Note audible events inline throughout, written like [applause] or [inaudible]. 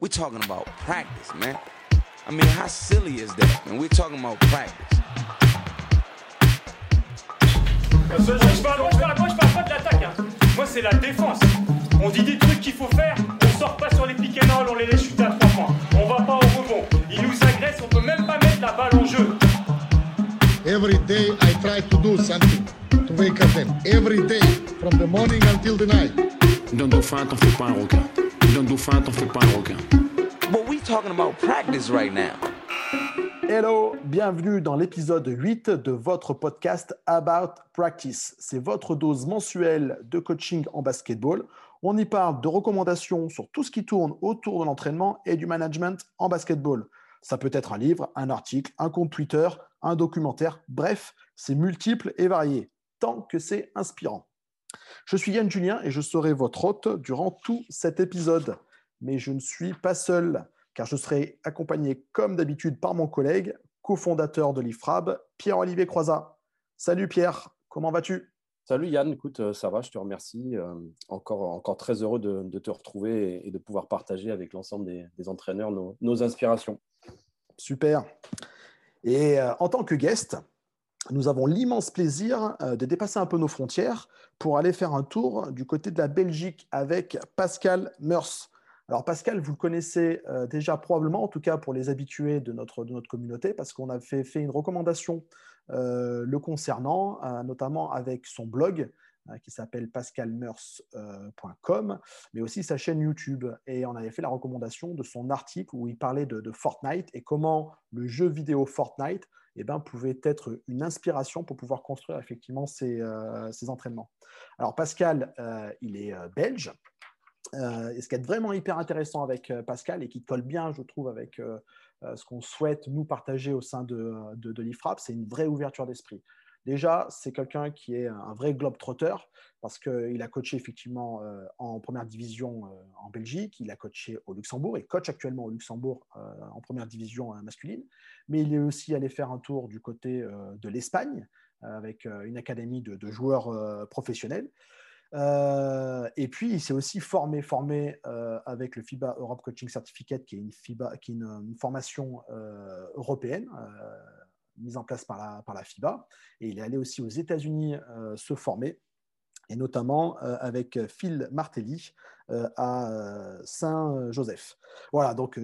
We're talking about practice, man. I mean, how silly is that, man? We're talking about practice. Je parle, moi, je parle, moi, je parle pas de l'attaque. hein. Moi, c'est la défense. On dit des trucs qu'il faut faire. On sort pas sur les and roll, on les laisse chuter à trois points. On va pas au rebond. Ils nous agressent, on peut même pas mettre la balle en jeu. Every day I try to do something to wake up them. Every day, from the morning until the night. Dauphin, t'en fais pas un requin. D'un dauphin, t'en fais pas un requin. But we talking about practice right now. Hello, bienvenue dans l'épisode 8 de votre podcast About Practice. C'est votre dose mensuelle de coaching en basketball. On y parle de recommandations sur tout ce qui tourne autour de l'entraînement et du management en basketball. Ça peut être un livre, un article, un compte Twitter, un documentaire, bref, c'est multiple et varié, tant que c'est inspirant. Je suis Yann Julien et je serai votre hôte durant tout cet épisode. Mais je ne suis pas seul, car je serai accompagné comme d'habitude par mon collègue, cofondateur de l'IFRAB, Pierre-Olivier Croizat. Salut Pierre, comment vas-tu? Salut Yann, écoute, euh, ça va, je te remercie. Euh, encore, encore très heureux de, de te retrouver et, de pouvoir partager avec l'ensemble des, des entraîneurs nos, nos inspirations. Super. Et euh, en tant que guest, nous avons l'immense plaisir euh, de dépasser un peu nos frontières pour aller faire un tour du côté de la Belgique avec Pascal Meurs. Alors Pascal, vous le connaissez euh, déjà probablement, en tout cas pour les habitués de notre, de communauté, parce qu'on a fait, fait une recommandation euh, le concernant, notamment avec son blog qui s'appelle pascalmeurs.com, mais aussi sa chaîne YouTube. Et on avait fait la recommandation de son article où il parlait de Fortnite et comment le jeu vidéo Fortnite eh ben, pouvait être une inspiration pour pouvoir construire effectivement ses, euh, ses entraînements. Alors Pascal, euh, il est euh, belge. Et ce qui est vraiment hyper intéressant avec Pascal et qui colle bien, je trouve, avec ce qu'on souhaite nous partager au sein de, de, de l'IFRAP, c'est une vraie ouverture d'esprit. Déjà, c'est quelqu'un qui est un vrai globe-trotter parce qu'il a coaché effectivement euh, en première division euh, en Belgique, il a coaché au Luxembourg et coach actuellement au Luxembourg euh, en première division masculine, mais il est aussi allé faire un tour du côté de l'Espagne avec une académie de, joueurs professionnels. Et puis, il s'est aussi formé, formé avec le FIBA Europe Coaching Certificate, qui est une, formation européenne mise en place par la, par la FIBA. Et il est allé aussi aux États-Unis euh, se former, et notamment euh, avec Phil Martelly euh, à Saint-Joseph. Voilà, donc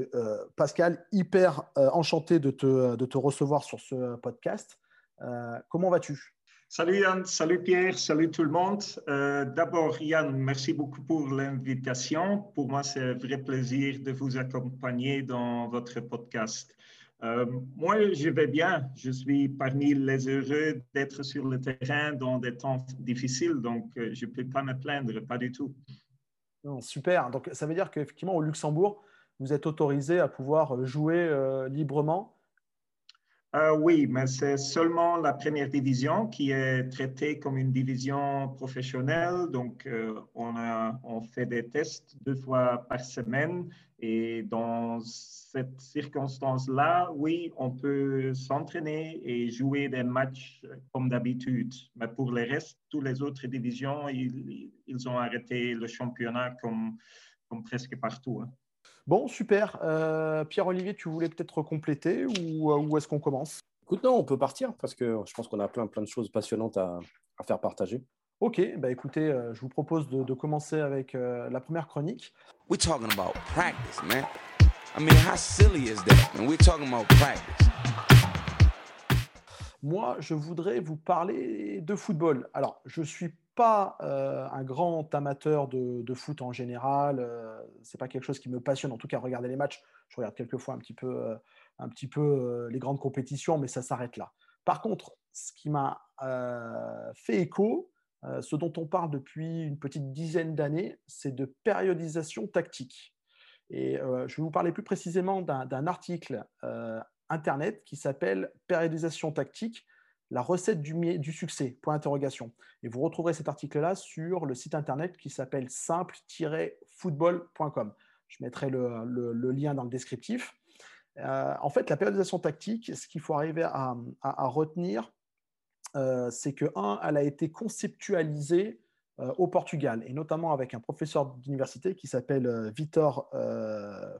Pascal, hyper enchanté de te, de te recevoir sur ce podcast. Comment vas-tu? Salut Yann, salut Pierre, salut tout le monde. D'abord, Yann, merci beaucoup pour l'invitation. Pour moi, c'est un vrai plaisir de vous accompagner dans votre podcast. Euh, moi, je vais bien. Je suis parmi les heureux d'être sur le terrain dans des temps difficiles, donc euh, je ne peux pas me plaindre, pas du tout. Super. Donc, ça veut dire qu'effectivement, au Luxembourg, vous êtes autorisé à pouvoir jouer euh, librement. Euh, oui, mais c'est seulement la première division qui est traitée comme une division professionnelle. Donc, euh, on, fait des tests deux fois par semaine. Et dans cette circonstance-là, oui, on peut s'entraîner et jouer des matchs comme d'habitude. Mais pour le reste, toutes les autres divisions, ils, ont arrêté le championnat comme, comme presque partout. hein. Bon, super. Euh, Pierre-Olivier, tu voulais peut-être compléter ou, euh, ou est-ce qu'on commence? Écoute, non, on peut partir parce que je pense qu'on a plein, plein de choses passionnantes à, à faire partager. Ok, bah écoutez, euh, je vous propose de, de commencer avec euh, la première chronique. We're talking about practice, man. I mean, how silly is that, man? We're talking about practice. Moi, je voudrais vous parler de football. Alors, je suis pas euh, un grand amateur de, foot en général. Euh, c'est pas quelque chose qui me passionne. En tout cas, regarder les matchs, je regarde quelquefois un petit peu, euh, un petit peu euh, les grandes compétitions, mais ça s'arrête là. Par contre, ce qui m'a fait écho, ce dont on parle depuis une petite dizaine d'années, c'est de périodisation tactique. Et je vais vous parler plus précisément d'un article internet qui s'appelle Périodisation tactique, la recette du, succès? Point d'interrogation. Et vous retrouverez cet article-là sur le site internet qui s'appelle simple-football.com. Je mettrai le, lien dans le descriptif. Euh, en fait, la périodisation tactique, ce qu'il faut arriver à, retenir, euh, c'est que, un, elle a été conceptualisée au Portugal, et notamment avec un professeur d'université qui s'appelle Vitor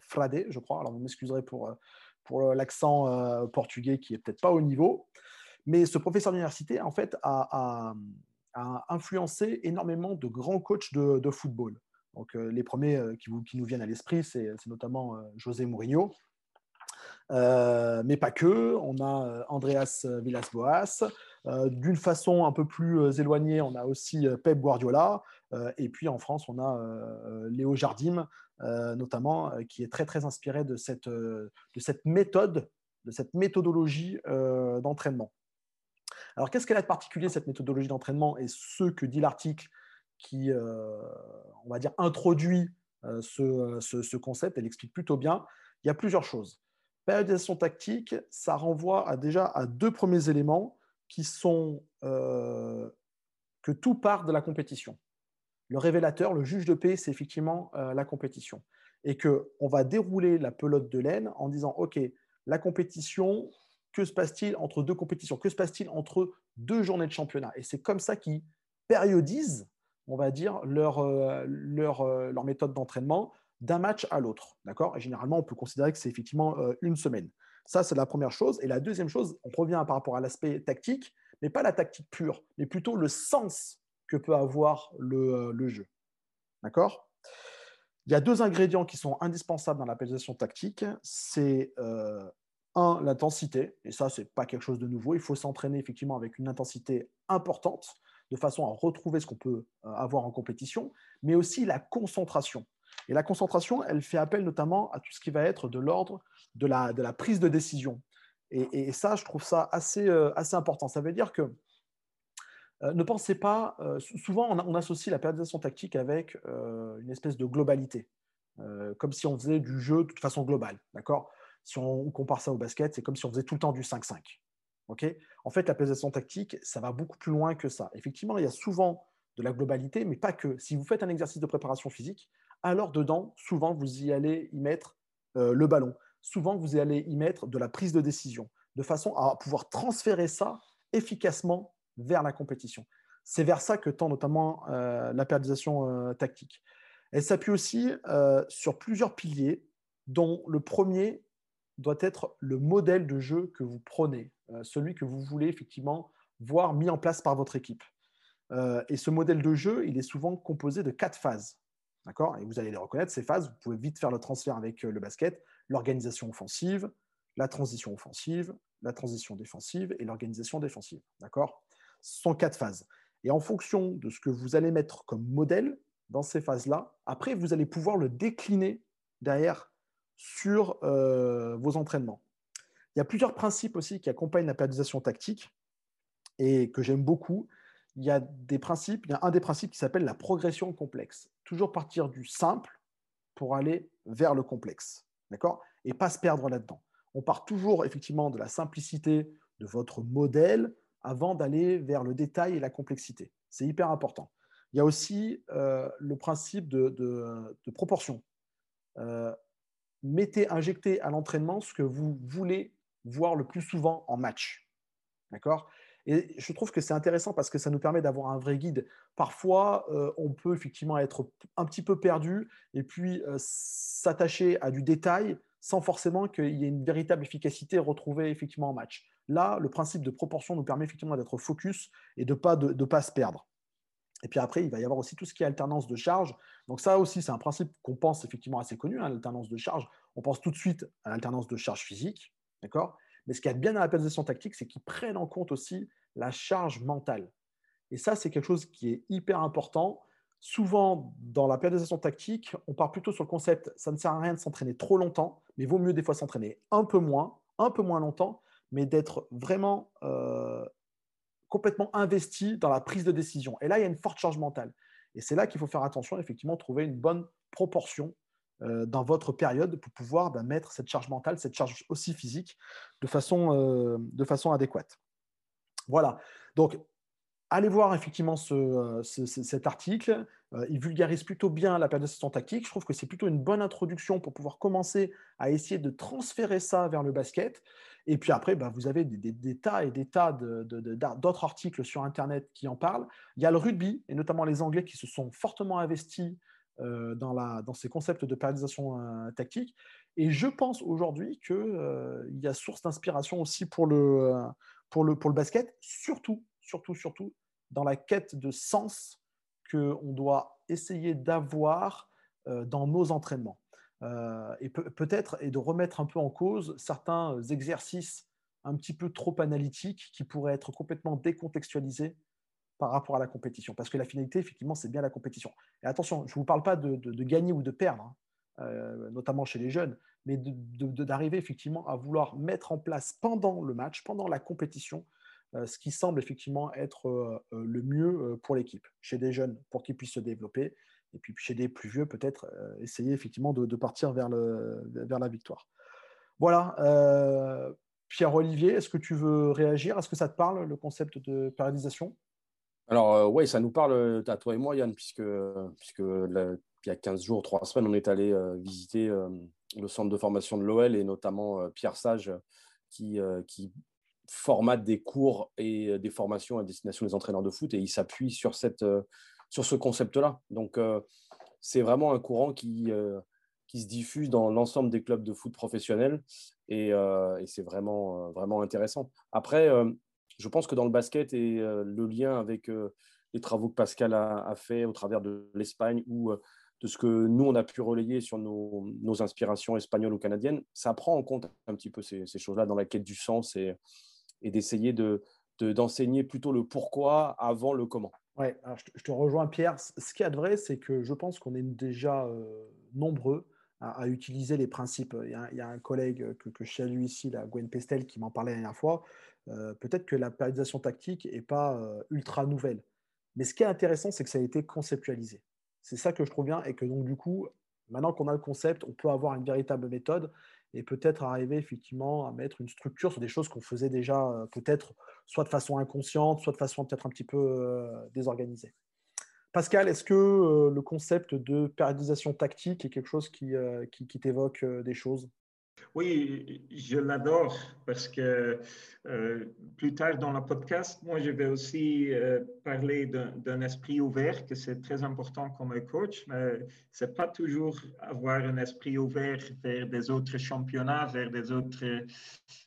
Frade, je crois. Alors, vous m'excuserez pour, pour l'accent portugais qui est peut-être pas au niveau. Mais ce professeur d'université, en fait, a, influencé énormément de grands coachs de, football. Donc, les premiers qui, qui, nous viennent à l'esprit, c'est notamment José Mourinho, euh, mais pas que. On a euh, Andreas Villas-Boas. Euh, d'une façon un peu plus éloignée, on a aussi Pep Guardiola. et puis en France, on a Léo Jardim, notamment, qui est très très inspiré de cette méthode, de cette méthodologie d'entraînement. Alors, qu'est-ce qu'elle a de particulier, cette méthodologie d'entraînement Et ce que dit l'article qui, on va dire, introduit ce, ce, ce, concept, elle explique plutôt bien. Il y a plusieurs choses. Périodisation tactique, ça renvoie à déjà à deux premiers éléments qui sont euh, que tout part de la compétition. Le révélateur, le juge de paix, c'est effectivement euh, la compétition. Et qu'on va dérouler la pelote de laine en disant, OK, la compétition, que se passe-t-il entre deux compétitions Que se passe-t-il entre deux journées de championnat? Et c'est comme ça qu'ils périodisent, on va dire, leur, euh, leur, leur méthode d'entraînement d'un match à l'autre. D'accord? Et généralement, on peut considérer que c'est effectivement euh, une semaine. Ça, c'est la première chose. Et la deuxième chose, on revient par rapport à l'aspect tactique, mais pas la tactique pure, mais plutôt le sens que peut avoir le, euh, jeu. D'accord? Il y a deux ingrédients qui sont indispensables dans la pénétration tactique. C'est euh, un, l'intensité. Et ça, ce n'est pas quelque chose de nouveau. Il faut s'entraîner effectivement avec une intensité importante de façon à retrouver ce qu'on peut avoir en compétition, mais aussi la concentration. Et la concentration, elle fait appel notamment à tout ce qui va être de l'ordre de la, de la prise de décision. Et, ça, je trouve ça assez, euh, assez important. Ça veut dire que euh, ne pensez pas, euh, souvent on, associe la périodisation tactique avec une espèce de globalité, comme si on faisait du jeu de toute façon globale. D'accord? Si on compare ça au basket, c'est comme si on faisait tout le temps du 5-5. ok? En fait, la périodisation tactique, ça va beaucoup plus loin que ça. Effectivement, il y a souvent de la globalité, mais pas que. Si vous faites un exercice de préparation physique, alors dedans, souvent, vous y allez y mettre euh, le ballon. Souvent, vous y allez y mettre de la prise de décision, de façon à pouvoir transférer ça efficacement vers la compétition. C'est vers ça que tend notamment euh, la périodisation euh, tactique. Elle s'appuie aussi sur plusieurs piliers, dont le premier doit être le modèle de jeu que vous prenez, celui que vous voulez effectivement voir mis en place par votre équipe. et ce modèle de jeu, il est souvent composé de quatre phases. D'accord? Et vous allez les reconnaître, ces phases. Vous pouvez vite faire le transfert avec euh, le basket. L'organisation offensive, la transition offensive, la transition défensive et l'organisation défensive. D'accord? Ce sont quatre phases. Et en fonction de ce que vous allez mettre comme modèle dans ces phases-là, après, vous allez pouvoir le décliner derrière sur euh, vos entraînements. Il y a plusieurs principes aussi qui accompagnent la périodisation tactique et que j'aime beaucoup il y a des principes, il y a un des principes qui s'appelle la progression complexe. Toujours partir du simple pour aller vers le complexe, d'accord? Et pas se perdre là-dedans. On part toujours effectivement de la simplicité de votre modèle avant d'aller vers le détail et la complexité. C'est hyper important. Il y a aussi euh, le principe de, proportion. Euh, mettez, injectez à l'entraînement ce que vous voulez voir le plus souvent en match. D'accord? Et je trouve que c'est intéressant parce que ça nous permet d'avoir un vrai guide. Parfois, euh, on peut effectivement être un petit peu perdu et puis euh, s'attacher à du détail sans forcément qu'il y ait une véritable efficacité retrouvée effectivement en match. Là, le principe de proportion nous permet effectivement d'être focus et de ne pas, pas se perdre. Et puis après, il va y avoir aussi tout ce qui est alternance de charge. Donc ça aussi, c'est un principe qu'on pense effectivement assez connu, hein, l'alternance de charge. On pense tout de suite à l'alternance de charge physique, d'accord? Mais ce qu'il y bien dans la périodisation tactique, c'est qu'ils prennent en compte aussi la charge mentale. Et ça, c'est quelque chose qui est hyper important. Souvent, dans la périodisation tactique, on part plutôt sur le concept ça ne sert à rien de s'entraîner trop longtemps, mais vaut mieux des fois s'entraîner un peu moins, un peu moins longtemps, mais d'être vraiment euh, complètement investi dans la prise de décision. Et là, il y a une forte charge mentale. Et c'est là qu'il faut faire attention, effectivement, trouver une bonne proportion euh, dans votre période pour pouvoir bah, mettre cette charge mentale, cette charge aussi physique de façon, euh, adéquate. Voilà. Donc, allez voir effectivement euh, cet article. Il vulgarise plutôt bien la périodisation tactique. Je trouve que c'est plutôt une bonne introduction pour pouvoir commencer à essayer de transférer ça vers le basket. Et puis après, bah, vous avez des, tas et des tas d'autres articles sur Internet qui en parlent. Il y a le rugby, et notamment les Anglais qui se sont fortement investis dans, dans, ces concepts de périodisation tactique. Et je pense aujourd'hui qu'il y a source d'inspiration aussi pour le, pour, le, pour le basket, surtout, surtout, surtout dans la quête de sens qu'on doit essayer d'avoir dans nos entraînements. et peut-être et de remettre un peu en cause certains exercices un petit peu trop analytiques qui pourraient être complètement décontextualisés par rapport à la compétition. Parce que la finalité, effectivement, c'est bien la compétition. Et attention, je ne vous parle pas de, gagner ou de perdre, hein, euh, notamment chez les jeunes, mais d'arriver effectivement à vouloir mettre en place pendant le match, pendant la compétition, euh, ce qui semble effectivement être euh, le mieux pour l'équipe. Chez des jeunes, pour qu'ils puissent se développer, et puis chez des plus vieux, peut-être essayer effectivement de, partir vers, la victoire. Voilà. Pierre-Olivier, est-ce que tu veux réagir? Est-ce que ça te parle, le concept de périodisation alors, euh, oui, ça nous parle euh, à toi et moi, Yann, puisque, puisque il y a 15 jours, 3 semaines, on est allé euh, visiter le centre de formation de l'OL et notamment Pierre Sage qui formate des cours et des formations à destination des entraîneurs de foot et il s'appuie sur, cette, sur ce concept-là. Donc, c'est vraiment un courant qui, qui se diffuse dans l'ensemble des clubs de foot professionnels et, et c'est vraiment, vraiment intéressant. Après, je pense que dans le basket et euh, le lien avec euh, les travaux que Pascal a, fait au travers de l'Espagne ou euh, de ce que nous, on a pu relayer sur nos, inspirations espagnoles ou canadiennes, ça prend en compte un petit peu ces, choses-là dans la quête du sens et, et d'essayer de, d'enseigner plutôt le pourquoi avant le comment. Oui, je, te rejoins Pierre. Ce qui est vrai, c'est que je pense qu'on est déjà nombreux à, utiliser les principes. Il y, a, un collègue que, que je salue ici, la Gwen Pestel, qui m'en parlait la dernière fois. Euh, peut-être que la périodisation tactique n'est pas euh, ultra nouvelle. Mais ce qui est intéressant, c'est que ça a été conceptualisé. C'est ça que je trouve bien et que donc du coup, maintenant qu'on a le concept, on peut avoir une véritable méthode et peut-être arriver effectivement à mettre une structure sur des choses qu'on faisait déjà euh, peut-être soit de façon inconsciente, soit de façon peut-être un petit peu désorganisée. Pascal, est-ce que le concept de périodisation tactique est quelque chose qui, qui t'évoque des choses? Oui, je l'adore parce que euh, plus tard dans le podcast, moi, je vais aussi euh, parler d'un esprit ouvert, que c'est très important comme coach, mais c'est pas toujours avoir un esprit ouvert vers des autres championnats, vers des autres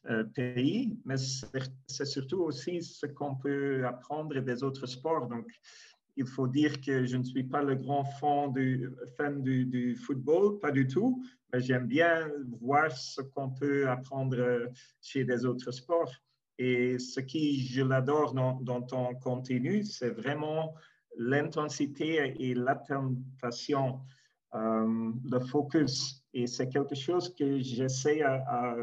euh, pays, mais c'est surtout aussi ce qu'on peut apprendre des autres sports. Donc, il faut dire que je ne suis pas le grand fan du, football, pas du tout, j'aime bien voir ce qu'on peut apprendre chez des autres sports. Et ce qui je l'adore dans, ton contenu, c'est vraiment l'intensité et l'attention, euh, le focus. Et c'est quelque chose que j'essaie à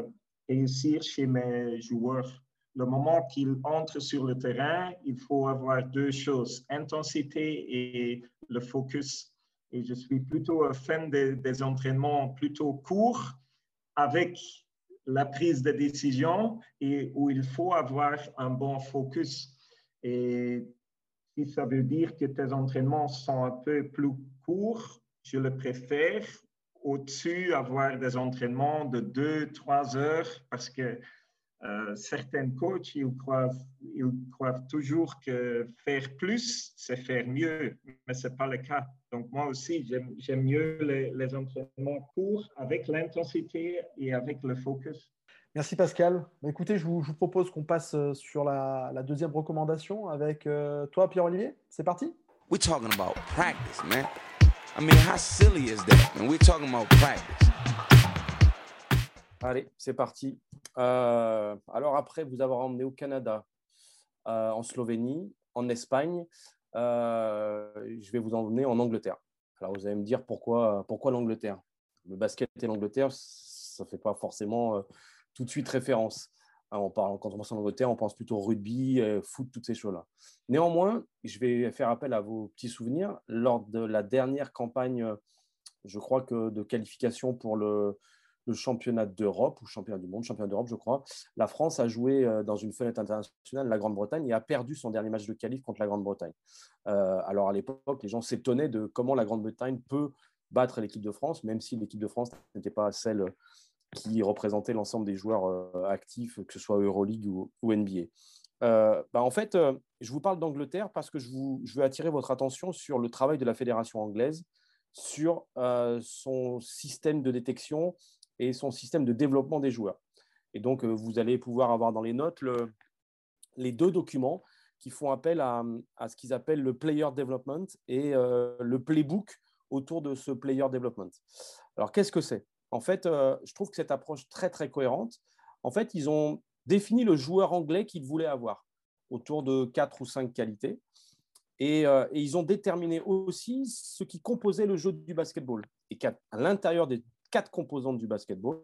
réussir chez mes joueurs le moment qu'il entre sur le terrain, il faut avoir deux choses, intensité et le focus. Et je suis plutôt fan des, entraînements plutôt courts avec la prise de décision et où il faut avoir un bon focus. Et si ça veut dire que tes entraînements sont un peu plus courts, je le préfère au-dessus avoir des entraînements de deux, trois heures parce que euh, certains coachs, ils croient, ils croient toujours que faire plus, c'est faire mieux, mais ce n'est pas le cas. Donc moi aussi, j'aime mieux les, entraînements courts avec l'intensité et avec le focus. Merci Pascal. Bah, écoutez, je vous, propose qu'on passe euh, sur la, deuxième recommandation avec euh, toi, Pierre-Olivier. C'est parti? We're talking about practice, man. I mean, how silly is that? we're talking about practice. Allez, c'est parti. Euh, alors après vous avoir emmené au Canada, euh, en Slovénie, en Espagne, je vais vous emmener en Angleterre. Alors vous allez me dire pourquoi, pourquoi l'Angleterre? Le basket et l'Angleterre, ça ne fait pas forcément tout de suite référence. Hein, on parle, quand on pense en Angleterre, on pense plutôt rugby, foot, toutes ces choses-là. Néanmoins, je vais faire appel à vos petits souvenirs. Lors de la dernière campagne, je crois que de qualification pour le, le championnat d'Europe ou championnat du monde, championnat d'Europe, je crois. La France a joué dans une fenêtre internationale, la Grande-Bretagne, et a perdu son dernier match de qualif contre la Grande-Bretagne. alors à l'époque, les gens s'étonnaient de comment la Grande-Bretagne peut battre l'équipe de France, même si l'équipe de France n'était pas celle qui représentait l'ensemble des joueurs actifs, que ce soit Euroleague ou, NBA. en fait, je vous parle d'Angleterre parce que je veux attirer votre attention sur le travail de la fédération anglaise, sur son système de détection et son système de développement des joueurs. Et donc, vous allez pouvoir avoir dans les notes le, les deux documents qui font appel à, ce qu'ils appellent le player development et le playbook autour de ce player development. Alors, qu'est-ce que c'est? En fait, je trouve que cette approche très, très cohérente, en fait, ils ont défini le joueur anglais qu'ils voulaient avoir autour de quatre ou cinq qualités. Et, et, ils ont déterminé aussi ce qui composait le jeu du basketball. Et à l'intérieur des quatre composantes du basketball,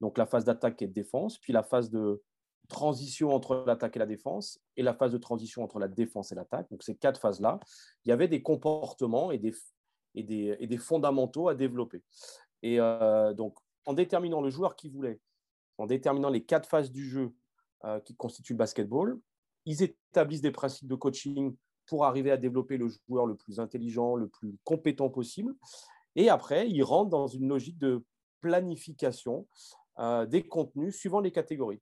donc la phase d'attaque et de défense, puis la phase de transition entre l'attaque et la défense, et la phase de transition entre la défense et l'attaque. Donc ces quatre phases-là, il y avait des comportements et des, et des, et des fondamentaux à développer. Et euh, donc, en déterminant le joueur qu'ils voulaient, en déterminant les quatre phases du jeu euh, qui constituent le basketball, ils établissent des principes de coaching pour arriver à développer le joueur le plus intelligent, le plus compétent possible. Et après, ils rentrent dans une logique de planification euh, des contenus suivant les catégories.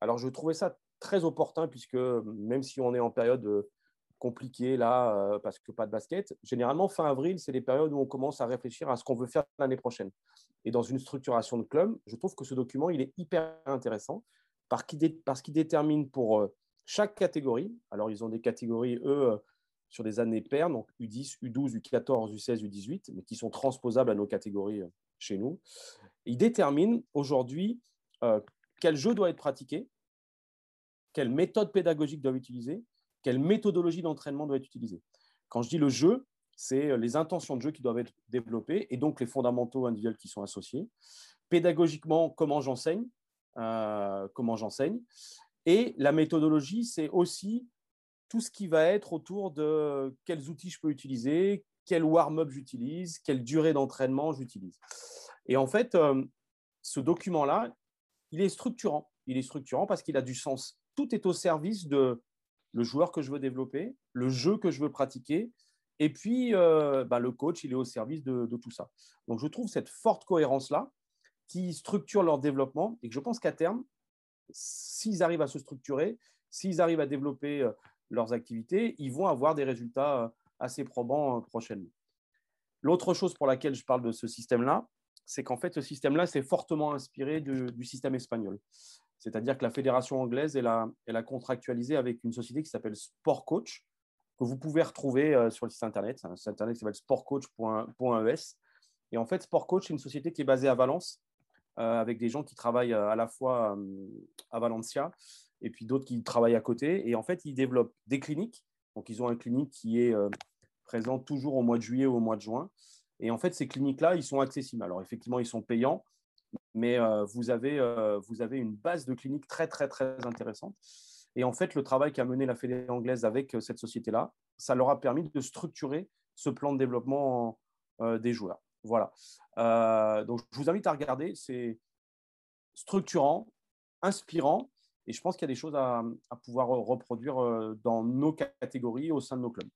Alors, je trouvais ça très opportun puisque même si on est en période compliqué là euh, parce que pas de basket. Généralement, fin avril, c'est les périodes où on commence à réfléchir à ce qu'on veut faire l'année prochaine. Et dans une structuration de club, je trouve que ce document, il est hyper intéressant parce qu'il détermine pour euh, chaque catégorie, alors ils ont des catégories, eux, euh, sur des années paires, donc U10, U12, U14, U16, U18, mais qui sont transposables à nos catégories chez nous. Ils déterminent aujourd'hui quel jeu doit être pratiqué, quelle méthode pédagogique doit être utilisée, quelle méthodologie d'entraînement doit être utilisée. Quand je dis le jeu, c'est les intentions de jeu qui doivent être développées et donc les fondamentaux individuels qui sont associés. Pédagogiquement, comment j'enseigne, euh, comment j'enseigne. Et la méthodologie, c'est aussi tout ce qui va être autour de quels outils je peux utiliser, quel warm-up j'utilise, quelle durée d'entraînement j'utilise. Et en fait, euh, ce document-là, il est structurant. Il est structurant parce qu'il a du sens. Tout est au service de le joueur que je veux développer, le jeu que je veux pratiquer, et puis euh, bah, le coach, il est au service de, tout ça. Donc je trouve cette forte cohérence-là qui structure leur développement et que je pense qu'à terme, s'ils arrivent à se structurer, s'ils arrivent à développer euh, leurs activités, ils vont avoir des résultats euh, assez probants prochainement. L'autre chose pour laquelle je parle de ce système-là, c'est qu'en fait, ce système-là, c'est fortement inspiré du système espagnol. C'est-à-dire que la fédération anglaise, elle a, elle a contractualisé avec une société qui s'appelle Sport Coach, que vous pouvez retrouver euh, sur le site internet. Un site internet s'appelle sportcoach.es. Et en fait, Sport Coach, c'est une société qui est basée à Valence, euh, avec des gens qui travaillent euh, à la fois à Valencia et puis d'autres qui travaillent à côté. Et en fait, ils développent des cliniques. Donc, ils ont une clinique qui est présente toujours au mois de juillet ou au mois de juin. Et en fait, ces cliniques-là, ils sont accessibles. Alors, effectivement, ils sont payants, mais euh, vous, avez, euh, vous avez une base de clinique très, très, très intéressante. Et en fait, le travail qu'a mené la Fédération anglaise avec euh, cette société-là, ça leur a permis de structurer ce plan de développement des joueurs. Voilà. donc, je vous invite à regarder. C'est structurant, inspirant, et je pense qu'il y a des choses à, pouvoir reproduire dans nos catégories au sein de nos clubs.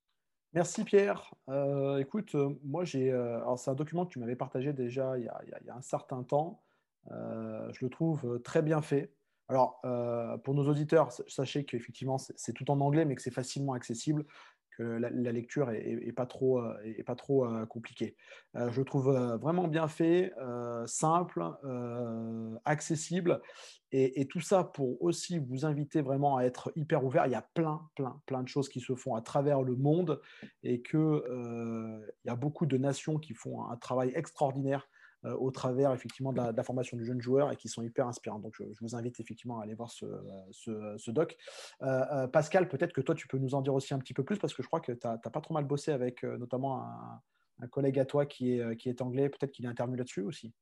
Merci Pierre. Euh, écoute, euh, moi j'ai. Euh, c'est un document que tu m'avais partagé déjà il y, a, un certain temps. je le trouve très bien fait. Alors, pour nos auditeurs, sachez qu'effectivement, c'est tout en anglais, mais que c'est facilement accessible que la, lecture est, pas trop, est euh, pas trop euh, compliquée. Euh, je trouve vraiment bien fait, simple, accessible, et, tout ça pour aussi vous inviter vraiment à être hyper ouvert. Il y a plein, plein, plein de choses qui se font à travers le monde, et que il y a beaucoup de nations qui font un travail extraordinaire euh, au travers effectivement de la, formation du jeune joueur et qui sont hyper inspirants. Donc je, vous invite effectivement à aller voir ce, ce, doc. Euh, euh, Pascal, peut-être que toi tu peux nous en dire aussi un petit peu plus parce que je crois que tu n'as pas trop mal bossé avec notamment un, collègue à toi qui est, qui est anglais, peut-être qu'il est intervenu là-dessus aussi.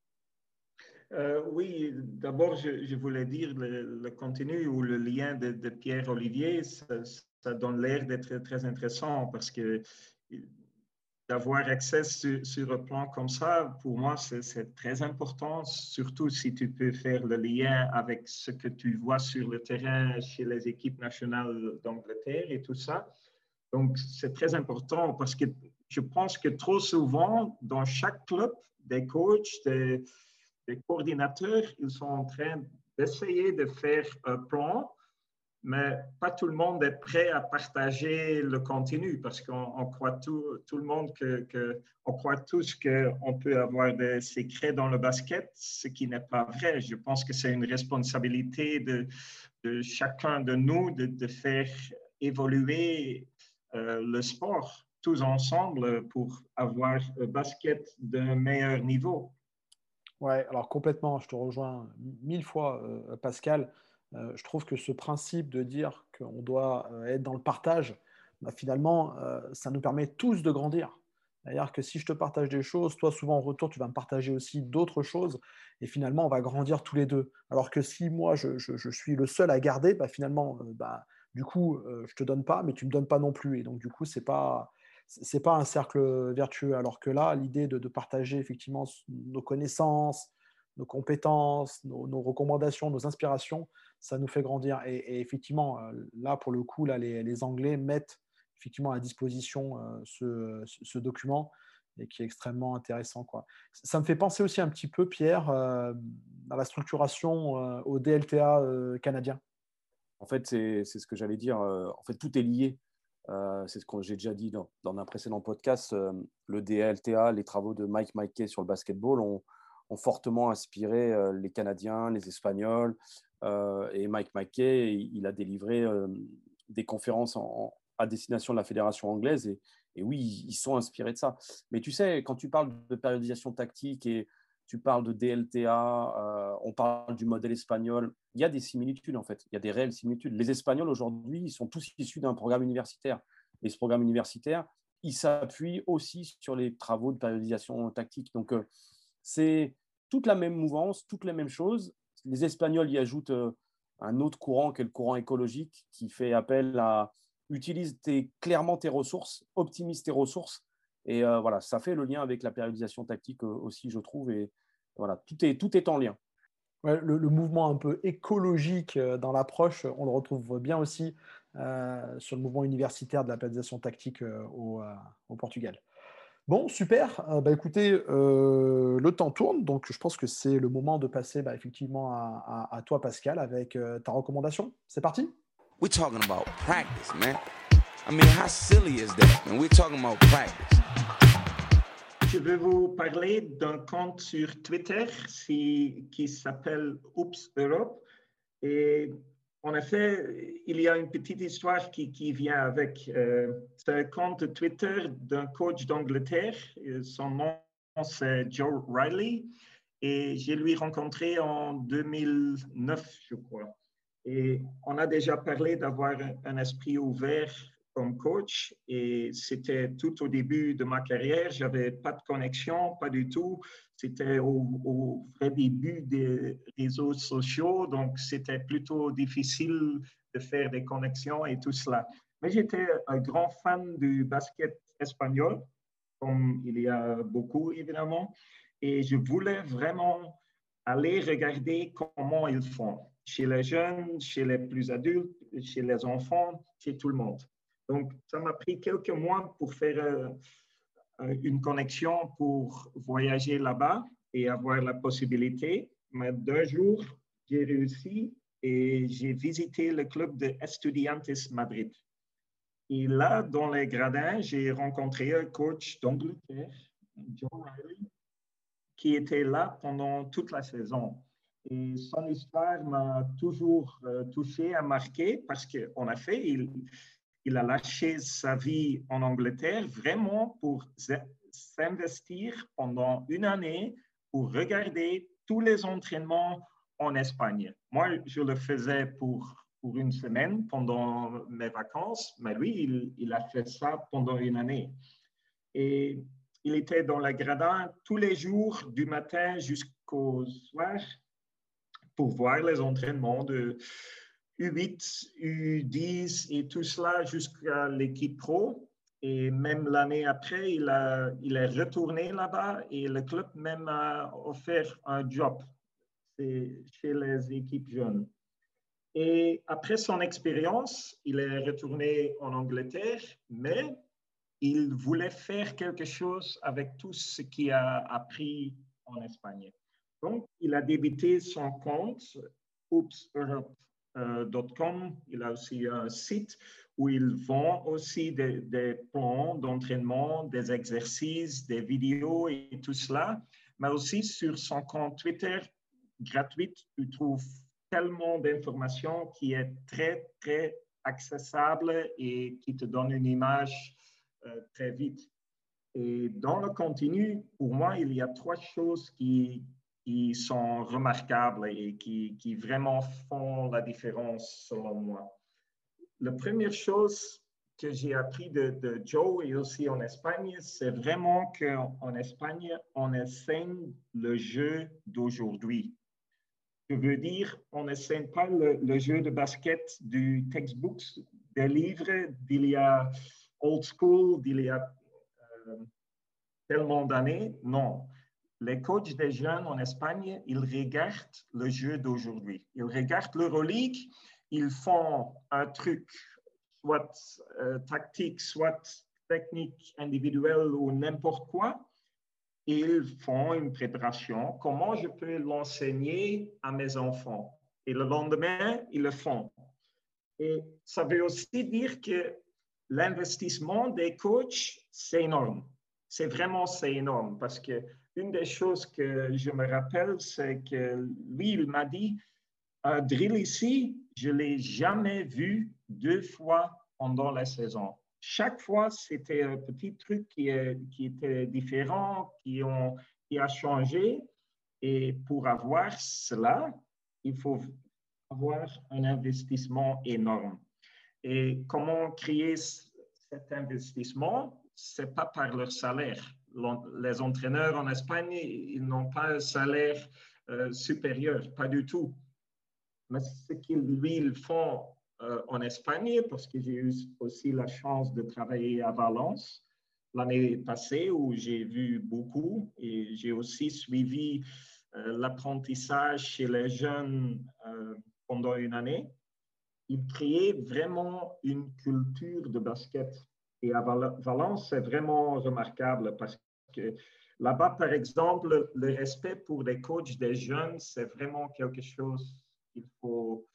oui, d'abord, je, voulais dire le, contenu ou le lien de, Pierre-Olivier, ça, ça, donne l'air d'être très intéressant parce que d'avoir accès sur, un plan comme ça, pour moi, c'est très important, surtout si tu peux faire le lien avec ce que tu vois sur le terrain chez les équipes nationales d'Angleterre et tout ça. Donc, c'est très important parce que je pense que trop souvent, dans chaque club, des coachs, des, des coordinateurs, ils sont en train d'essayer de faire un plan mais pas tout le monde est prêt à partager le contenu parce qu'on croit tout, tout, le monde que, que croit tous qu'on peut avoir des secrets dans le basket, ce qui n'est pas vrai. Je pense que c'est une responsabilité de, de, chacun de nous de, de faire évoluer euh, le sport tous ensemble pour avoir un basket d'un meilleur niveau. Ouais, alors complètement, je te rejoins mille fois, euh, Pascal. Euh, je trouve que ce principe de dire qu'on doit euh, être dans le partage, bah, finalement, euh, ça nous permet tous de grandir. C'est-à-dire que si je te partage des choses, toi, souvent en retour, tu vas me partager aussi d'autres choses. Et finalement, on va grandir tous les deux. Alors que si moi, je, suis le seul à garder, bah, finalement, bah, du coup, je ne te donne pas, mais tu ne me donnes pas non plus. Et donc, du coup, ce n'est pas, pas un cercle vertueux. Alors que là, l'idée de, partager effectivement nos connaissances, nos compétences, nos recommandations, nos inspirations, ça nous fait grandir. Et, effectivement, euh, là, pour le coup, là, les, Anglais mettent effectivement à disposition euh, ce, document et qui est extrêmement intéressant. Ça me fait penser aussi un petit peu, Pierre, euh, à la structuration au DLTA canadien. En fait, c'est ce que j'allais dire. En fait, tout est lié. c'est ce que j'ai déjà dit dans, dans, un précédent podcast. le DLTA, les travaux de Mike Mikey sur le basketball ont, ont fortement inspiré les Canadiens, les Espagnols, euh, et Mike McKay, il a délivré euh, des conférences à destination de la fédération anglaise. Et, oui, ils sont inspirés de ça. Mais tu sais, quand tu parles de périodisation tactique et tu parles de DLTA, euh, on parle du modèle espagnol, il y a des similitudes en fait, il y a des réelles similitudes. Les Espagnols aujourd'hui, ils sont tous issus d'un programme universitaire. Et ce programme universitaire, il s'appuie aussi sur les travaux de périodisation tactique. Donc, c'est toute la même mouvance, toutes les mêmes choses, les Espagnols y ajoutent euh, un autre courant qui est le courant écologique qui fait appel à utilise clairement tes ressources, optimise tes ressources. Et euh, voilà, ça fait le lien avec la périodisation tactique euh, aussi, je trouve. Et voilà, tout est, en lien. le, mouvement un peu écologique dans l'approche, on le retrouve bien aussi sur le mouvement universitaire de la périodisation tactique au Portugal. Bon, super. Euh, bah, écoutez, euh, le temps tourne, donc je pense que c'est le moment de passer bah, effectivement à, toi, Pascal, avec euh, ta recommandation. C'est parti We're talking about practice, man. I mean, how silly is that? And we're talking about practice. Je vais vous parler d'un compte sur Twitter qui s'appelle Oops Europe. Et en effet, il y a une petite histoire qui, vient avec. Euh, c'est un compte Twitter d'un coach d'Angleterre. Son nom, c'est Joe Riley. Et j'ai lui rencontré en 2009, je crois. Et on a déjà parlé d'avoir un esprit ouvert comme coach et c'était tout au début de ma carrière. J'avais pas de connexion, pas du tout. C'était au, vrai début des réseaux sociaux, donc c'était plutôt difficile de faire des connexions et tout cela. Mais j'étais un grand fan du basket espagnol, comme il y a beaucoup évidemment, et je voulais vraiment aller regarder comment ils font chez les jeunes, chez les plus adultes, chez les enfants, chez tout le monde. Donc, ça m'a pris quelques mois pour faire euh, euh, une connexion pour voyager là-bas et avoir la possibilité. Mais deux jours, j'ai réussi et j'ai visité le club de Estudiantes Madrid. Et là, dans les gradins, j'ai rencontré un coach d'Angleterre, John Riley, qui était là pendant toute la saison. Et son histoire m'a toujours euh, touché, a marqué, parce qu'en effet, il, il a lâché sa vie en Angleterre vraiment pour s'investir pendant une année pour regarder tous les entraînements en Espagne. Moi, je le faisais pour, pour une semaine pendant mes vacances, mais lui, il, a fait ça pendant une année. Et il était dans la gradin tous les jours, du matin jusqu'au soir, pour voir les entraînements de, U8, U10 et tout cela jusqu'à l'équipe pro. Et même l'année après, il, a, il est retourné là-bas et le club même a offert un job chez les équipes jeunes. Et après son expérience, il est retourné en Angleterre, mais il voulait faire quelque chose avec tout ce qu'il a appris en Espagne. Donc, il a débuté son compte oopseurope.com. Il a aussi un site où il vend aussi des, plans d'entraînement, des exercices, des vidéos et tout cela. Mais aussi sur son compte Twitter gratuit, tu trouves tellement d'informations qui est très, très accessible et qui te donne une image euh, très vite. Et dans le contenu, pour moi, il y a trois choses qui, qui sont remarquables et qui, qui, vraiment font la différence selon moi. La première chose que j'ai appris de, Joe et aussi en Espagne, c'est vraiment qu'en Espagne, on enseigne le jeu d'aujourd'hui. Je veux dire, on n'enseigne pas le, jeu de basket du textbook, des livres d'il y a old school, d'il y a euh, tellement d'années. Non. Les coachs des jeunes en Espagne, ils regardent le jeu d'aujourd'hui. Ils regardent l'Euroleague, ils font un truc, soit euh, tactique, soit technique individuelle ou n'importe quoi ils font une préparation. Comment je peux l'enseigner à mes enfants? Et le lendemain, ils le font. Et ça veut aussi dire que l'investissement des coachs, c'est énorme. C'est vraiment, c'est énorme parce que une des choses que je me rappelle, c'est que lui, il m'a dit, un drill ici, je ne l'ai jamais vu deux fois pendant la saison chaque fois, c'était un petit truc qui, qui était différent, qui, qui a changé. Et pour avoir cela, il faut avoir un investissement énorme. Et comment créer cet investissement? C'est pas par leur salaire. Les entraîneurs en Espagne, ils n'ont pas un salaire euh, supérieur, pas du tout. Mais ce qu'ils, font euh, en Espagne parce que j'ai eu aussi la chance de travailler à Valence l'année passée où j'ai vu beaucoup et j'ai aussi suivi euh, l'apprentissage chez les jeunes pendant une année. Ils créaient vraiment une culture de basket. Et à Valence, c'est vraiment remarquable parce là-bas, par exemple, le respect pour les coachs des jeunes, c'est vraiment quelque chose qu'il faut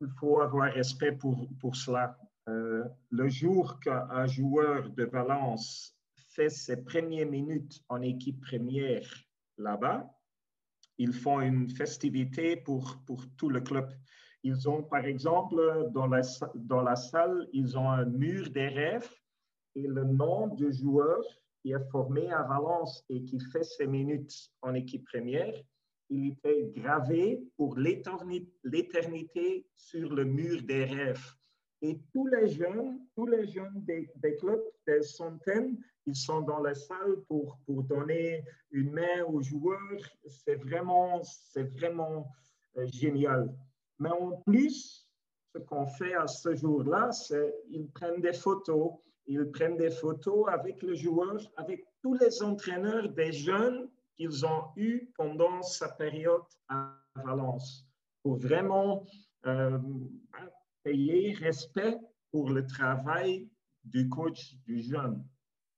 il faut avoir respect pour, pour cela. Euh, le jour qu'un joueur de Valence fait ses premières minutes en équipe première là-bas, ils font une festivité pour, pour tout le club. Ils ont, par exemple, dans la, dans la salle, ils ont un mur des rêves et le nom du joueur qui est formé à Valence et qui fait ses minutes en équipe première, il était gravé pour l'éternité sur le mur des rêves. Et tous les jeunes, tous les jeunes des, clubs, des centaines, ils sont dans la salle pour, pour donner une main aux joueurs. C'est vraiment, c'est vraiment euh, génial. Mais en plus, ce qu'on fait à ce jour-là, c'est qu'ils prennent des photos. Ils prennent des photos avec le joueur, avec tous les entraîneurs des jeunes qu'ils ont eu pendant sa période à Valence pour vraiment euh, payer respect pour le travail du coach du jeune.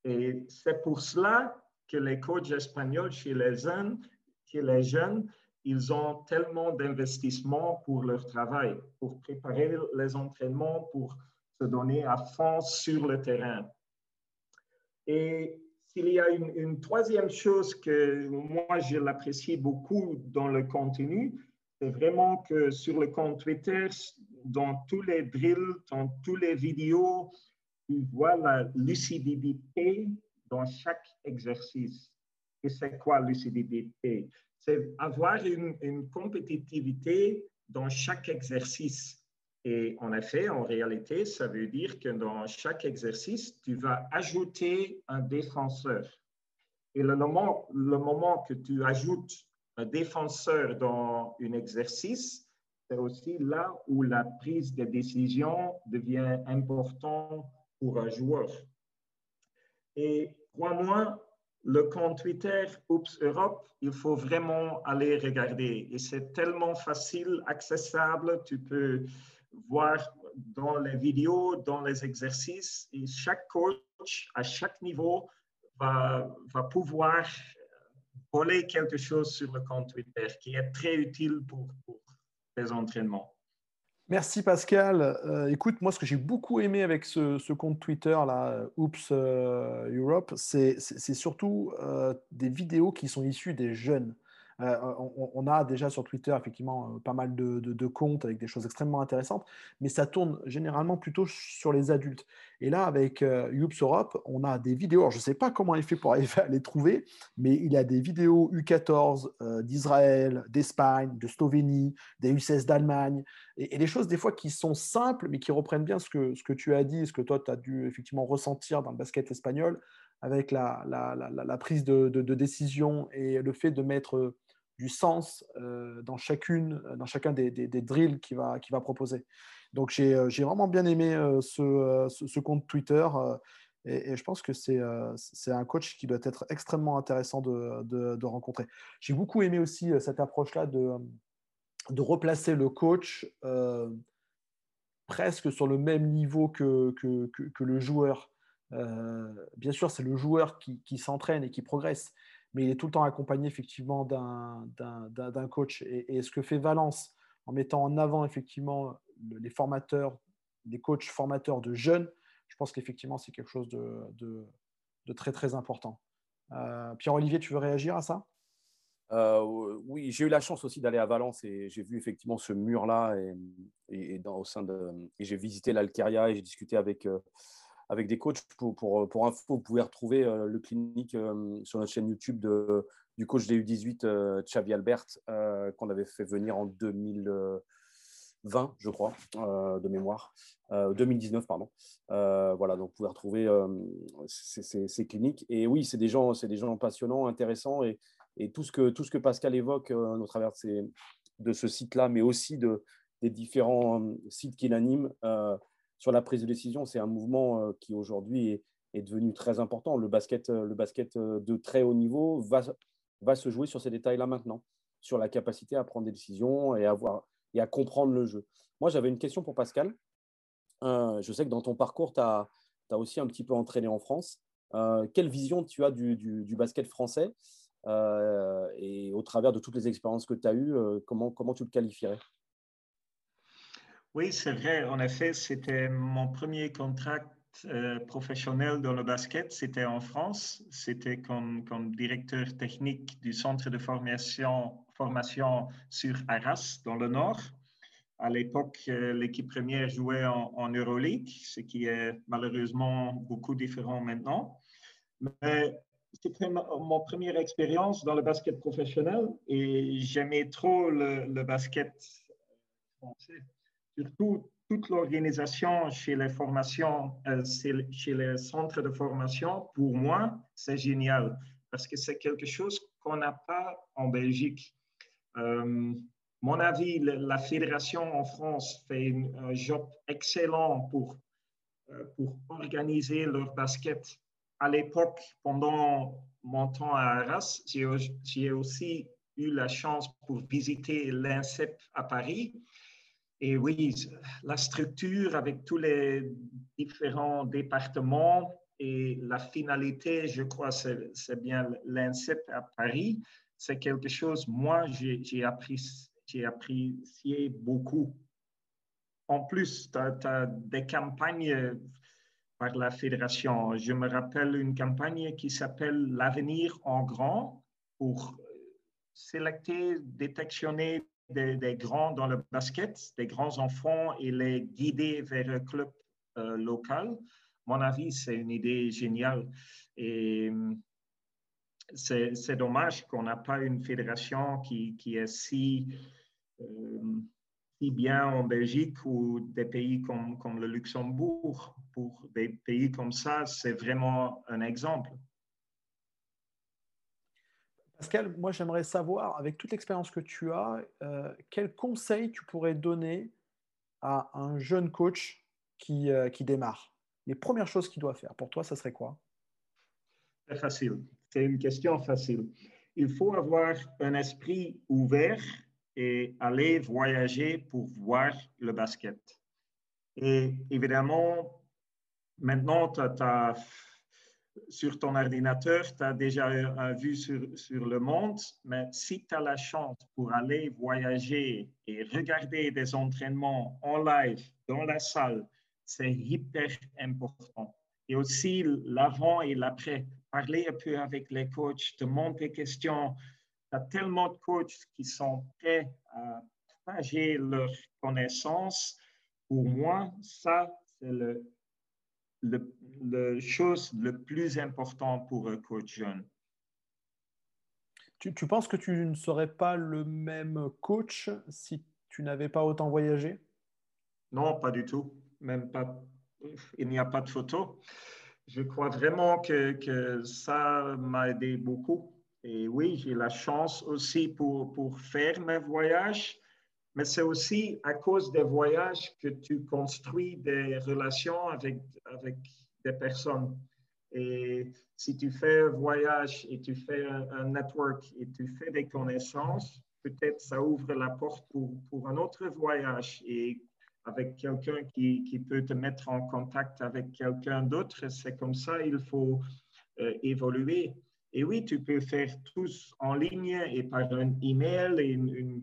Et c'est pour cela que les coachs espagnols chez les jeunes, chez les jeunes ils ont tellement d'investissement pour leur travail, pour préparer les entraînements, pour se donner à fond sur le terrain. Et il y a une, troisième chose que moi, je l'apprécie beaucoup dans le contenu, c'est vraiment que sur le compte Twitter, dans tous les drills, dans toutes les vidéos, tu vois la lucidité dans chaque exercice. Et c'est quoi lucidité? C'est avoir une compétitivité dans chaque exercice. Et en effet, en réalité, ça veut dire que dans chaque exercice, tu vas ajouter un défenseur. Et le moment, le moment que tu ajoutes un défenseur dans un exercice, c'est aussi là où la prise de décision devient importante pour un joueur. Et crois-moi, le compte Twitter Oops Europe, il faut vraiment aller regarder. Et c'est tellement facile, accessible, tu peux voir dans les vidéos, dans les exercices, et chaque coach à chaque niveau va, va pouvoir voler quelque chose sur le compte Twitter qui est très utile pour, pour les entraînements. Merci Pascal. Euh, écoute, moi ce que j'ai beaucoup aimé avec ce, compte Twitter là, Oops euh, Europe, c'est surtout euh, des vidéos qui sont issues des jeunes. Euh, on, a déjà sur Twitter effectivement euh, pas mal de, comptes avec des choses extrêmement intéressantes, mais ça tourne généralement plutôt sur les adultes. Et là, avec euh, Youps Europe, on a des vidéos. je ne sais pas comment il fait pour [laughs] aller les trouver, mais il a des vidéos U14 d'Israël, d'Espagne, de Slovénie, des U16 d'Allemagne, et, des choses des fois qui sont simples, mais qui reprennent bien ce que, ce que tu as dit, ce que toi, tu as dû effectivement ressentir dans le basket espagnol avec la, prise de, décision et le fait de mettre du sens euh, dans, chacune, dans chacun des, drills qu'il va, proposer. Donc j'ai euh, vraiment bien aimé euh, ce, compte Twitter et, je pense que c'est un coach qui doit être extrêmement intéressant de, rencontrer. J'ai beaucoup aimé aussi cette approche-là de, replacer le coach presque sur le même niveau que, le joueur. bien sûr, c'est le joueur qui s'entraîne et qui progresse, mais il est tout le temps accompagné effectivement d'un coach. Et, ce que fait Valence en mettant en avant effectivement les formateurs, les coachs formateurs de jeunes, je pense qu'effectivement c'est quelque chose de, très très important. Euh, Pierre-Olivier, tu veux réagir à ça? Euh, oui, j'ai eu la chance aussi d'aller à Valence et j'ai vu effectivement ce mur-là et, de et j'ai visité l'Alqueria et j'ai discuté avec euh, avec des coachs. Pour, pour, pour info, vous pouvez retrouver euh, le clinique euh, sur notre chaîne YouTube de, du coach des U18, euh, Xavi Albert, qu'on avait fait venir en 2020, je crois, de mémoire. 2019, pardon. voilà, donc vous pouvez retrouver ces, cliniques. Et oui, c'est des gens, c'est des gens passionnants, intéressants, et, et, tout ce que tout ce que Pascal évoque au travers de, de ce site-là, mais aussi de des différents sites qu'il anime sur la prise de décision, c'est un mouvement euh, qui aujourd'hui est, devenu très important. Le basket, euh, le basket euh, de très haut niveau va, se jouer sur ces détails-là maintenant, sur la capacité à prendre des décisions et à, et à comprendre le jeu. Moi, j'avais une question pour Pascal. je sais que dans ton parcours, tu as, aussi un petit peu entraîné en France. quelle vision tu as du, basket français et au travers de toutes les expériences que tu as eues, comment tu le qualifierais? Oui, c'est vrai. En effet, c'était mon premier contrat euh, professionnel dans le basket. C'était en France. C'était comme, comme directeur technique du centre de formation, sur Arras, dans le Nord. À l'époque, euh, l'équipe première jouait en, Euroleague, ce qui est malheureusement beaucoup différent maintenant. Mais c'était mon première expérience dans le basket professionnel et j'aimais trop le basket français toute l'organisation chez les formations, euh, chez les centres de formation, pour moi, c'est génial parce que c'est quelque chose qu'on n'a pas en Belgique. Euh, mon avis, la fédération en France fait un job excellent pour, euh, pour organiser leur basket. À l'époque, pendant mon temps à Arras, j'ai aussi eu la chance pour visiter l'INSEP à Paris. Et oui, la structure avec tous les différents départements et la finalité, je crois, c'est bien l'INSEP à Paris. C'est quelque chose, moi, j'ai apprécié, beaucoup. En plus, tu as, des campagnes par la fédération. Je me rappelle une campagne qui s'appelle L'avenir en grand pour sélecter, détectionner des, grands dans le basket, des grands enfants et les guider vers un club euh, local. Mon avis, c'est une idée géniale. Et c'est dommage qu'on n'a pas une fédération qui, qui est si, euh, bien en Belgique ou des pays comme le Luxembourg. Pour des pays comme ça, c'est vraiment un exemple. Pascal, moi j'aimerais savoir, avec toute l'expérience que tu as, euh, quel conseil tu pourrais donner à un jeune coach qui, euh, qui démarre? Les premières choses qu'il doit faire Pour toi, ça serait quoi? C'est facile. C'est une question facile. Il faut avoir un esprit ouvert et aller voyager pour voir le basket. Et évidemment, maintenant, tu as, sur ton ordinateur, tu as déjà un vue sur, sur, le monde, mais si tu as la chance pour aller voyager et regarder des entraînements en live dans la salle, c'est hyper important. Et aussi l'avant et l'après. Parler un peu avec les coachs, demander des questions. Tu as tellement de coachs qui sont prêts à partager leurs connaissances. Pour moi, ça, c'est le le, le, chose le plus important pour un coach jeune. Tu, tu, penses que tu ne serais pas le même coach si tu n'avais pas autant voyagé? Non, pas du tout. Même pas. Il n'y a pas de photo. Je crois vraiment que, que ça m'a aidé beaucoup. Et oui, j'ai la chance aussi pour, pour faire mes voyages mais c'est aussi à cause des voyages que tu construis des relations avec, avec des personnes. Et si tu fais un voyage et tu fais un, network et tu fais des connaissances, peut-être ça ouvre la porte pour, pour un autre voyage et avec quelqu'un qui, qui, peut te mettre en contact avec quelqu'un d'autre. C'est comme ça il faut euh, évoluer. Et oui, tu peux faire tous en ligne et par un email et une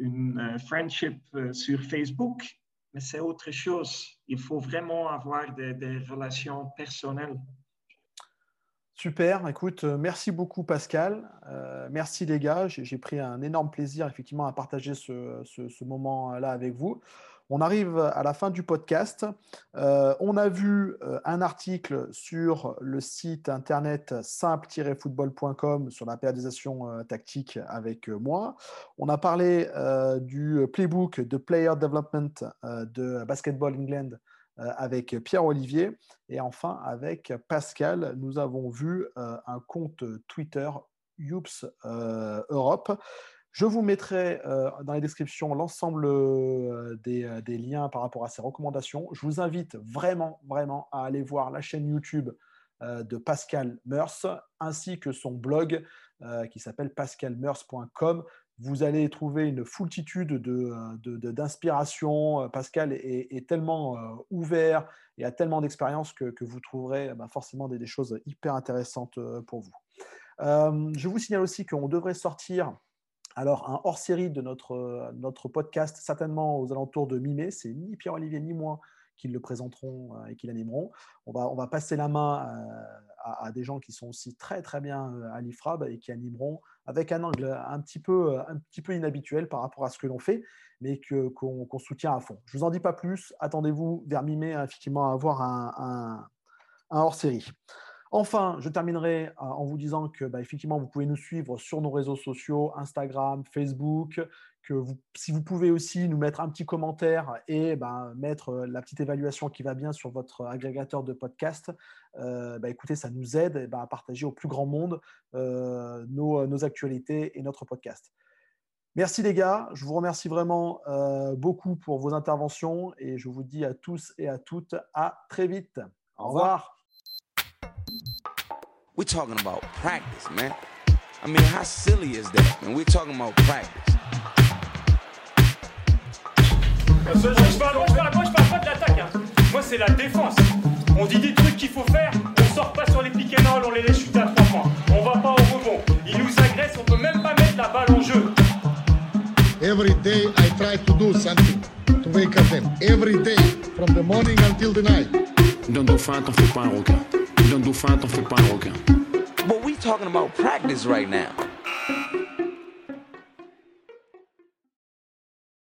euh, friendship euh, sur Facebook, mais c'est autre chose. Il faut vraiment avoir des, relations personnelles. Super, écoute, euh, merci beaucoup Pascal, merci les gars, j'ai pris un énorme plaisir effectivement à partager ce, ce moment-là avec vous. On arrive à la fin du podcast. Euh, on a vu euh, un article sur le site internet simple-football.com sur la périodisation euh, tactique avec moi. On a parlé du playbook de Player Development de Basketball England avec Pierre-Olivier. Et enfin, avec Pascal, nous avons vu un compte Twitter Youps Europe. Je vous mettrai euh, dans la description l'ensemble euh, euh, des, liens par rapport à ces recommandations. Je vous invite vraiment, vraiment à aller voir la chaîne YouTube de Pascal Meurs ainsi que son blog qui s'appelle pascalmeurs.com. Vous allez trouver une foultitude d'inspiration. De, Pascal est, tellement ouvert et a tellement d'expérience que, vous trouverez bah, forcément des, des, choses hyper intéressantes pour vous. je vous signale aussi qu'on devrait sortir alors, un hors-série de notre, euh, notre podcast, certainement aux alentours de mi-mai, c'est ni Pierre-Olivier ni moi qui le présenteront euh, et qui l'animeront. On va, on va passer la main euh, à, des gens qui sont aussi très très bien à l'IFRAB et qui animeront avec un angle un petit peu, un petit peu inhabituel par rapport à ce que l'on fait, mais qu'on soutient à fond. Je ne vous en dis pas plus. Attendez-vous vers mi-mai effectivement à avoir un, un hors-série. Enfin, je terminerai euh, en vous disant que, bah, effectivement, vous pouvez nous suivre sur nos réseaux sociaux, Instagram, Facebook, que si vous pouvez aussi nous mettre un petit commentaire et bah, mettre euh, la petite évaluation qui va bien sur votre agrégateur de podcast, euh, bah, écoutez, ça nous aide à partager au plus grand monde nos, actualités et notre podcast. Merci les gars, je vous remercie vraiment beaucoup pour vos interventions et je vous dis à tous et à toutes à très vite. Au revoir. We're talking about practice, man. I mean, how silly is that, man? We're talking about practice. Je parle, je parle, moi, je parle pas de l'attaque. Hein. Moi, c'est la défense. On dit des trucs qu'il faut faire, on sort pas sur les pick and roll, on les laisse chuter à trois points. On va pas au rebond. Ils nous agressent, on peut même pas mettre la balle en jeu. Every day I try to do something to wake up them. Every day, from the morning until the night. D'un dauphin, t'en fais pas un requin. Dauphin, t'en fais pas un requin. But we talking about practice right now.